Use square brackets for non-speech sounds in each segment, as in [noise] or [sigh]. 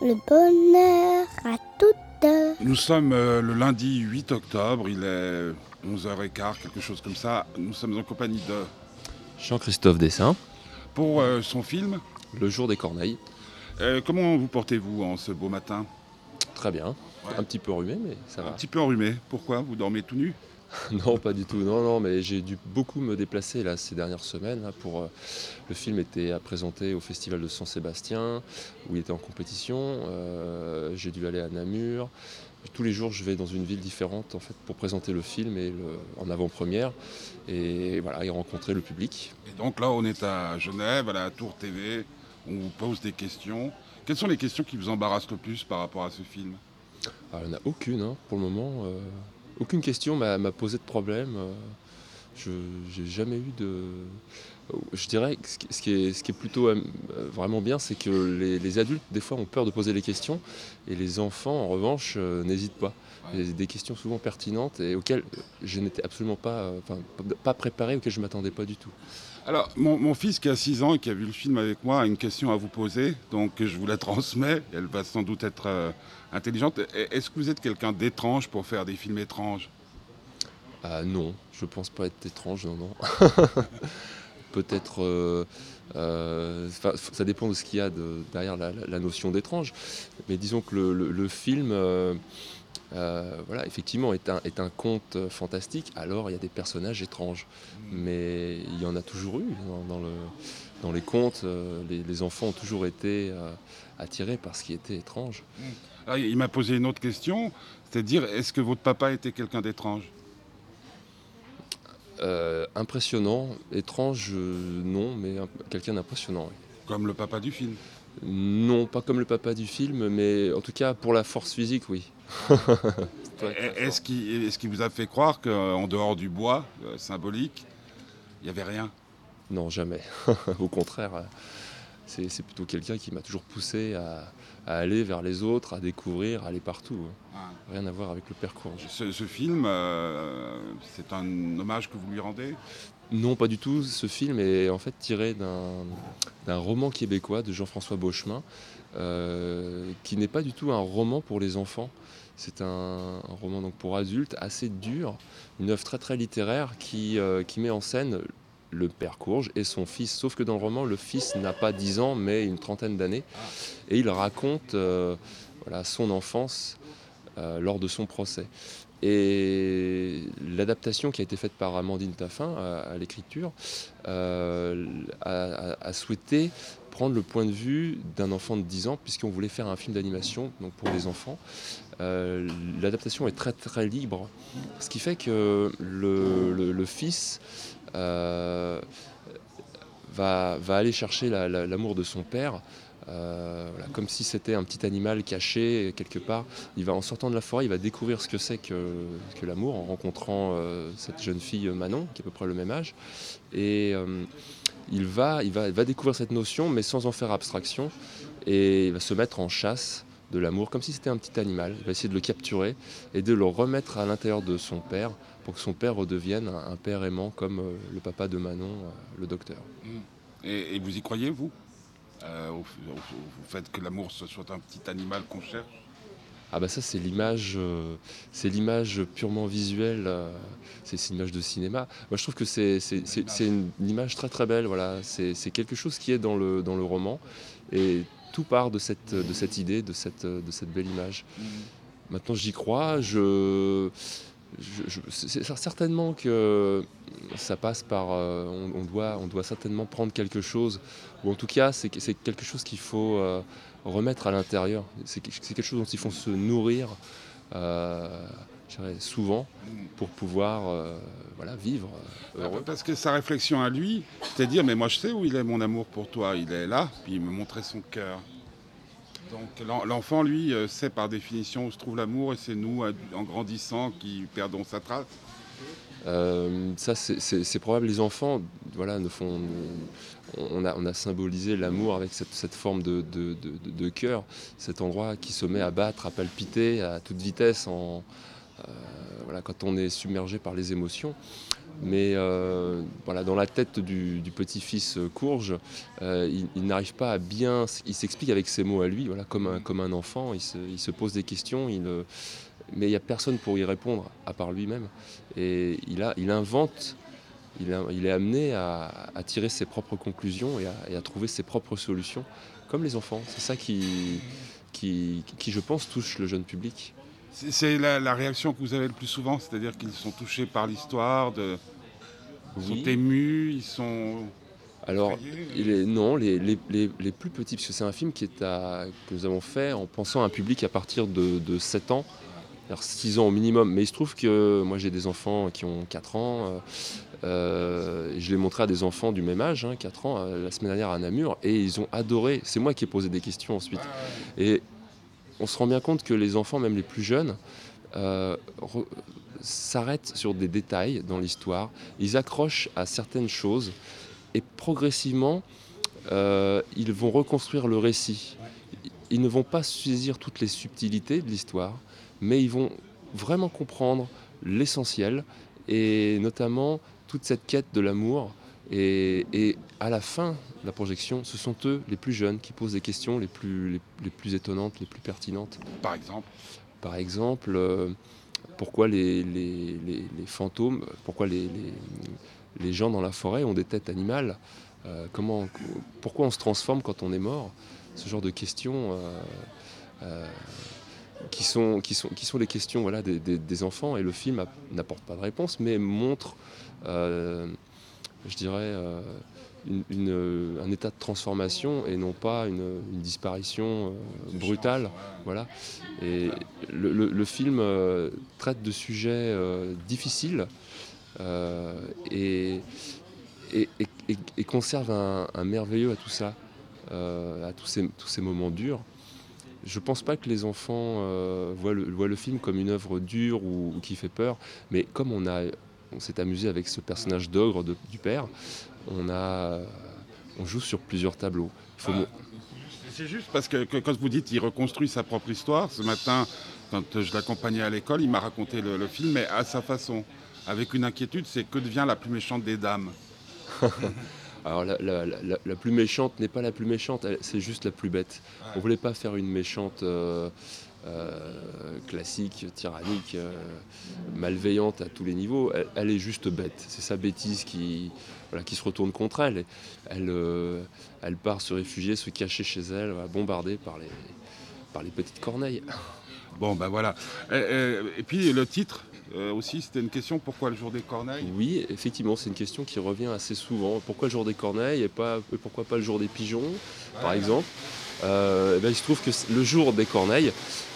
le bonheur à toutes. Nous sommes euh, le lundi 8 octobre, il est 11h15, quelque chose comme ça. Nous sommes en compagnie de... Jean-Christophe Dessin, Pour euh, son film, Le jour des corneilles. euh, comment vous portez-vous en ce beau matin? Très bien. Ouais. Un petit peu rhumé, mais ça Un va. petit peu enrhumé. Pourquoi? Vous dormez tout nu? [laughs] Non, pas du tout. Non, non, mais j'ai dû beaucoup me déplacer là, ces dernières semaines. là, pour, euh, le film était à présenter au Festival de Saint-Sébastien, où il était en compétition. Euh, j'ai dû aller à Namur. Tous les jours, je vais dans une ville différente en fait, pour présenter le film et le- en avant-première. Et voilà, et rencontrer le public. Et donc là, on est à Genève, à la Tour TV. On vous pose des questions. Quelles sont les questions qui vous embarrassent le plus par rapport à ce film? Ah, il n'y en a aucune hein, pour le moment. euh, aucune question m'a posé de problème. euh, je n'ai jamais eu de. Je dirais que ce qui, est, ce qui est plutôt euh, vraiment bien, c'est que les, les adultes, des fois, ont peur de poser les questions et les enfants, en revanche, euh, n'hésitent pas. Ouais. A des questions souvent pertinentes et auxquelles je n'étais absolument pas, euh, pas préparé, auxquelles je ne m'attendais pas du tout. Alors, mon, mon fils qui a 6 ans et qui a vu le film avec moi a une question à vous poser, donc je vous la transmets. Elle va sans doute être euh, intelligente. E- Est-ce que vous êtes quelqu'un d'étrange pour faire des films étranges? Ah non, je pense pas être étrange, non, non. [laughs] Peut-être. euh, euh, ça dépend de ce qu'il y a de- derrière la, notion d'étrange. Mais disons que le, le- le film, euh, voilà, effectivement, est un, est un conte fantastique. Alors, il y a des personnages étranges. Mais il y en a toujours eu dans, dans le, dans les contes. les, les enfants ont toujours été attirés par ce qui était étrange. Alors, il m'a posé une autre question, c'est-à-dire, est-ce que votre papa était quelqu'un d'étrange? Euh, impressionnant, étrange, euh, non, mais un- quelqu'un d'impressionnant. oui. Comme le papa du film Non, pas comme le papa du film, mais en tout cas pour la force physique, oui. [laughs] Est-ce qu'il vous a fait croire qu'en dehors du bois euh, symbolique, il n'y avait rien? Non, jamais. [laughs] Au contraire, c'est plutôt quelqu'un qui m'a toujours poussé à, à aller vers les autres, à découvrir, à aller partout. hein. Ah. Rien à voir avec le père Courge. ce, ce film, euh, c'est un hommage que vous lui rendez? Non, pas du tout. Ce film est en fait tiré d'un d'un roman québécois de Jean-François Beauchemin, euh, qui n'est pas du tout un roman pour les enfants. C'est un, un roman donc pour adultes assez dur, une œuvre très très littéraire qui, euh, qui met en scène le père Courge et son fils. Sauf que dans le roman, le fils n'a pas 10 ans, mais une trentaine d'années. Et il raconte euh, son enfance euh, lors de son procès. Et l'adaptation qui a été faite par Amandine Taffin à, à l'écriture euh, a, souhaité prendre le point de vue d'un enfant de 10 ans, puisqu'on voulait faire un film d'animation pour les enfants. Euh, L'adaptation est très très libre, ce qui fait que le, fils euh, va, va aller chercher la- la- l'amour de son père. euh, comme si c'était un petit animal caché quelque part. Il va en sortant de la forêt, il va découvrir ce que c'est que, l'amour en rencontrant euh, cette jeune fille Manon, qui est à peu près le même âge. Et euh, il, va, il, va, il va découvrir cette notion, mais sans en faire abstraction. Et il va se mettre en chasse de l'amour, comme si c'était un petit animal. Il va essayer de le capturer et de le remettre à l'intérieur de son père, pour que son père redevienne un, un père aimant comme euh, le papa de Manon, euh, le docteur. et, et vous y croyez, vous? Euh, au, fait que l'amour ce soit un petit animal qu'on cherche? Ah bah ça c'est l'image, euh, c'est l'image purement visuelle, euh, c'est une image de cinéma. Moi je trouve que c'est une, une image très très belle. Voilà, c'est c'est quelque chose qui est dans le dans le roman et tout part de cette de cette idée, de cette de cette belle image. Maintenant j'y crois, je, je- je- c'est certainement que ça passe par, euh, on, on doit on doit certainement prendre quelque chose ou en tout cas c'est quelque chose qu'il faut euh, remettre à l'intérieur. C'est quelque chose dont il faut se nourrir euh, je dirais, souvent pour pouvoir euh, voilà, vivre heureux. Parce que sa réflexion à lui, c'est dire mais moi je sais où il est mon amour pour toi, il est là, puis il me montrait son cœur. Donc l'en- l'enfant, lui, euh, sait par définition où se trouve l'amour et c'est nous, en grandissant, qui perdons sa trace. Euh, ça, c'est- probable. Les enfants, voilà, ne font. On a, symbolisé l'amour avec cette, forme de, cœur, cet endroit qui se met à battre, à palpiter à toute vitesse euh, quand on est submergé par les émotions. Mais euh, voilà, dans la tête du, du petit-fils euh, Courge, euh, il, il n'arrive pas à bien. Il s'explique avec ses mots à lui, voilà, comme, un, comme un enfant. Il se, il se pose des questions, il, mais il n'y a personne pour y répondre à part lui-même. Et il, a, il invente, il, a- il est amené à, à tirer ses propres conclusions et à, et à trouver ses propres solutions, comme les enfants. C'est ça qui, qui, qui, je pense, touche le jeune public. C'est la, la réaction que vous avez le plus souvent, c'est-à-dire qu'ils sont touchés par l'histoire, de- ils sont émus, ils sont. Alors, il est- non, les, les- les- les plus petits, parce que c'est un film qui est à, que nous avons fait en pensant à un public à partir de, de 7 ans, alors 6 ans au minimum. Mais il se trouve que moi j'ai des enfants qui ont 4 ans, euh, euh, et je l'ai montré à des enfants du même âge, hein, 4 ans, euh, la semaine dernière à Namur, et ils ont adoré. C'est moi qui ai posé des questions ensuite. Et on se rend bien compte que les enfants, même les plus jeunes, euh, s'arrêtent sur des détails dans l'histoire, ils accrochent à certaines choses et progressivement, euh, ils vont reconstruire le récit. Ils ne vont pas saisir toutes les subtilités de l'histoire, mais ils vont vraiment comprendre l'essentiel et notamment toute cette quête de l'amour. Et, et à la fin de la projection, ce sont eux, les plus jeunes, qui posent les questions les plus, les, les plus étonnantes, les plus pertinentes. Par exemple. Par exemple, euh, pourquoi les, les- fantômes, pourquoi les, les- les gens dans la forêt ont des têtes animales euh, comment, Pourquoi on se transforme quand on est mort Ce genre de questions euh, qui, sont, qui, sont, qui sont les questions voilà, des, des- des enfants et le film n'apporte pas de réponse mais montre, je dirais, euh, une- une- un état de transformation et non pas une, une disparition euh, brutale. Voilà. Et le, le- le film euh, traite de sujets euh, difficiles euh, et, et- et- et- et conserve un, un merveilleux à tout ça, euh, à tous ces, tous ces moments durs. Je ne pense pas que les enfants euh, voient, le, voient le film comme une œuvre dure ou, ou qui fait peur, mais comme on, a, on s'est amusé avec ce personnage d'ogre du père, on, a, on joue sur plusieurs tableaux. Il faut mo- C'est juste parce que, que quand vous dites qu'il reconstruit sa propre histoire, ce matin, quand je l'accompagnais à l'école, il m'a raconté le, le film, mais à sa façon. Avec une inquiétude, c'est que devient la plus méchante des dames [laughs] Alors la, la- la- la plus méchante n'est pas la plus méchante, c'est juste la plus bête. On voulait pas faire une méchante euh, classique, tyrannique, euh, malveillante à tous les niveaux. Elle, elle est juste bête. C'est sa bêtise qui, voilà, qui se retourne contre elle. Euh, elle part se réfugier, se cacher chez elle, bombardée par les, par les petites corneilles. Bon, ben voilà. Et, et- et puis le titre euh, aussi, c'était une question pourquoi le jour des corneilles? Oui, effectivement, c'est une question qui revient assez souvent. Pourquoi le jour des corneilles et, pas, et pourquoi pas le jour des pigeons, par exemple? Euh, eh ben, Il se trouve que le jour des corneilles,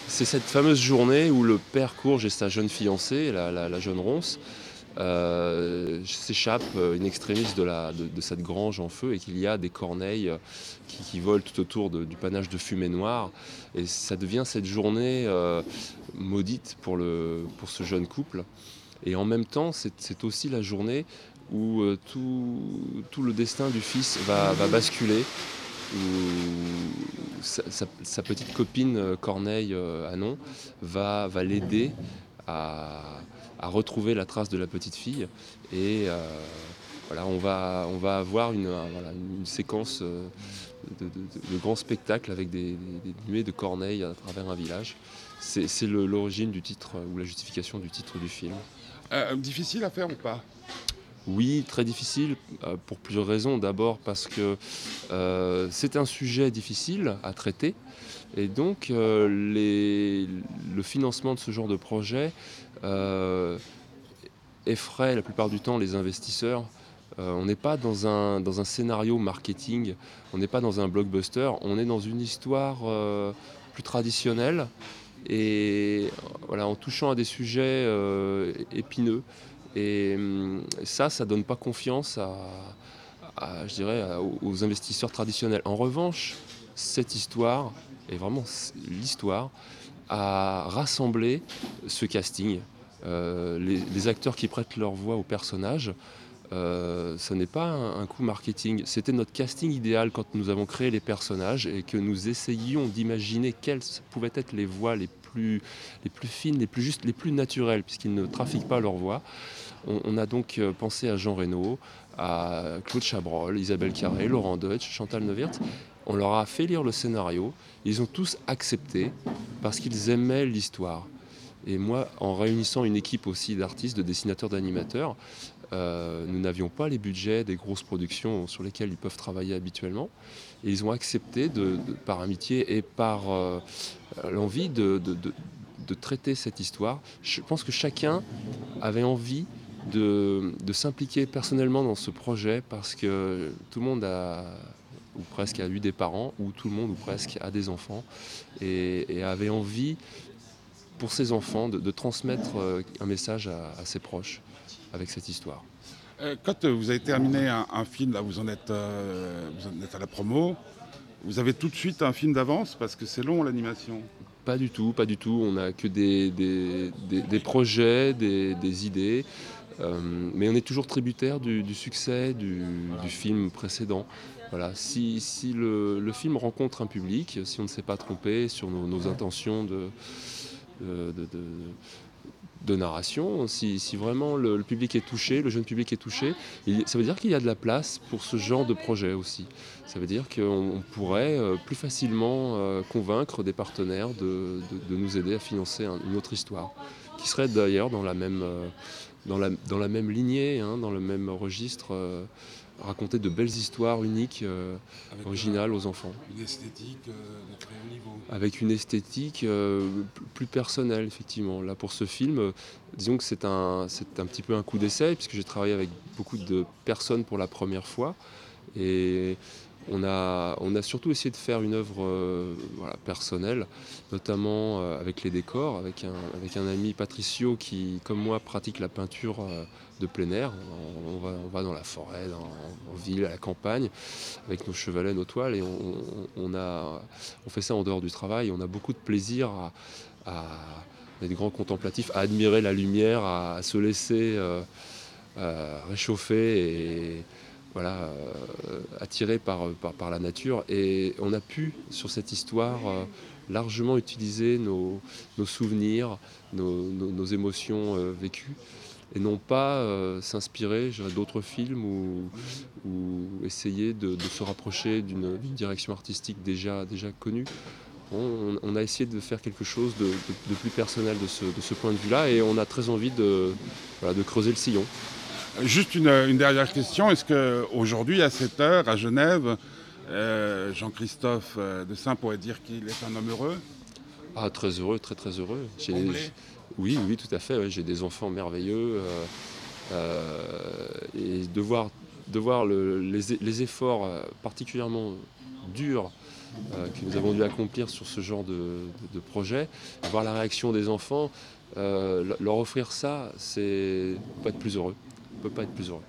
c'est cette fameuse journée où le père Courge et sa jeune fiancée, la, jeune ronce, euh, s'échappent euh, in extremis de, cette grange en feu et qu'il y a des corneilles euh, qui, volent tout autour du panache de fumée noire. Et ça devient cette journée euh, maudite pour, ce jeune couple. Et en même temps, c'est aussi la journée où euh, tout, le destin du fils va basculer, où sa, petite copine euh, Corneille euh, Anon va, l'aider à, retrouver la trace de la petite fille. Et euh, voilà, on va, avoir une, séquence de, grands spectacles avec des, nuées de corneilles à travers un village. C'est l'origine du titre ou la justification du titre du film. Difficile à faire ou pas? Oui, très difficile euh, pour plusieurs raisons. D'abord parce que euh, c'est un sujet difficile à traiter et donc euh, le financement de ce genre de projet effraie la plupart du temps les investisseurs. On n'est pas dans un, dans un scénario marketing, on n'est pas dans un blockbuster, on est dans une histoire plus traditionnelle et voilà, en touchant à des sujets épineux. Et hum, ça, ça donne pas confiance à, je dirais, aux investisseurs traditionnels. En revanche, cette histoire, et vraiment l'histoire, a rassemblé ce casting. Euh, les, acteurs qui prêtent leur voix aux personnages, euh, ce n'est pas un, coup marketing. C'était notre casting idéal quand nous avons créé les personnages et que nous essayions d'imaginer quelles pouvaient être les voix les les plus fines, les plus justes, les plus naturelles, puisqu'ils ne trafiquent pas leur voix. On, a donc euh, pensé à Jean Reno, à Claude Chabrol, Isabelle Carré, Laurent Deutsch, Chantal Neuwirth. On leur a fait lire le scénario. Ils ont tous accepté parce qu'ils aimaient l'histoire. Et moi, en réunissant une équipe aussi d'artistes, de dessinateurs, d'animateurs, euh, nous n'avions pas les budgets des grosses productions sur lesquelles ils peuvent travailler habituellement. Et ils ont accepté, par amitié et par euh, l'envie de, de- de- traiter cette histoire. Je pense que chacun avait envie de, s'impliquer personnellement dans ce projet parce que tout le monde a ou presque a eu des parents, ou tout le monde ou presque a des enfants, et, avait envie pour ses enfants de, transmettre euh, un message à, ses proches avec cette histoire. Euh, Quand euh, vous avez terminé un, film, là vous en, êtes, euh, vous en êtes à la promo, vous avez tout de suite un film d'avance parce que c'est long l'animation. Pas du tout, pas du tout. On n'a que des, des- projets, des, idées. Euh, mais on est toujours tributaire du, succès du, film précédent. Voilà. Si, si le, film rencontre un public, si on ne s'est pas trompé sur nos, nos intentions de, de- de- narration, si, vraiment le, public est touché, le jeune public est touché, ça veut dire qu'il y a de la place pour ce genre de projet aussi. Ça veut dire qu'on on pourrait euh, plus facilement euh, convaincre des partenaires de, nous aider à financer un- une autre histoire, qui serait d'ailleurs dans la même, euh, dans la, dans la même lignée, hein, dans le même registre, raconter de belles histoires uniques, euh, Avec originales aux enfants, Une esthétique euh, de très haut niveau. avec une esthétique euh, plus personnelle, effectivement. Là, pour ce film, euh, disons que c'est un, c'est un petit peu un coup d'essai, puisque j'ai travaillé avec beaucoup de personnes pour la première fois. Et on a, surtout essayé de faire une œuvre euh, personnelle, notamment euh, avec les décors, avec un, ami Patricio qui, comme moi, pratique la peinture euh, de plein air. On, va, dans la forêt, dans- en ville, à la campagne, avec nos chevalets, nos toiles, et on, fait ça en dehors du travail. On a beaucoup de plaisir à, être grand contemplatif, à admirer la lumière, à, se laisser réchauffer voilà, euh, attiré par, par, par la nature. Et on a pu, sur cette histoire, euh, largement utiliser nos, nos souvenirs, nos, nos- émotions euh, vécues, et non pas euh, s'inspirer d'autres films ou, essayer de, se rapprocher d'une direction artistique déjà, déjà connue. On, a essayé de faire quelque chose de, plus personnel de ce, ce point de vue-là, et on a très envie de, voilà, de creuser le sillon. Juste une, une dernière question. Est-ce qu'aujourd'hui, à cette heure, à Genève, euh, Jean-Christophe euh, de Saint pourrait dire qu'il est un homme heureux? Ah, très heureux, très très heureux. Oui, oui, tout à fait. ouais. J'ai des enfants merveilleux. euh, euh, et de voir, de voir le- les, les efforts particulièrement durs euh, que nous avons dû accomplir sur ce genre de, de- de projet, voir la réaction des enfants, euh, le- leur offrir ça, c'est pas être plus heureux. On peut pas être plus heureux.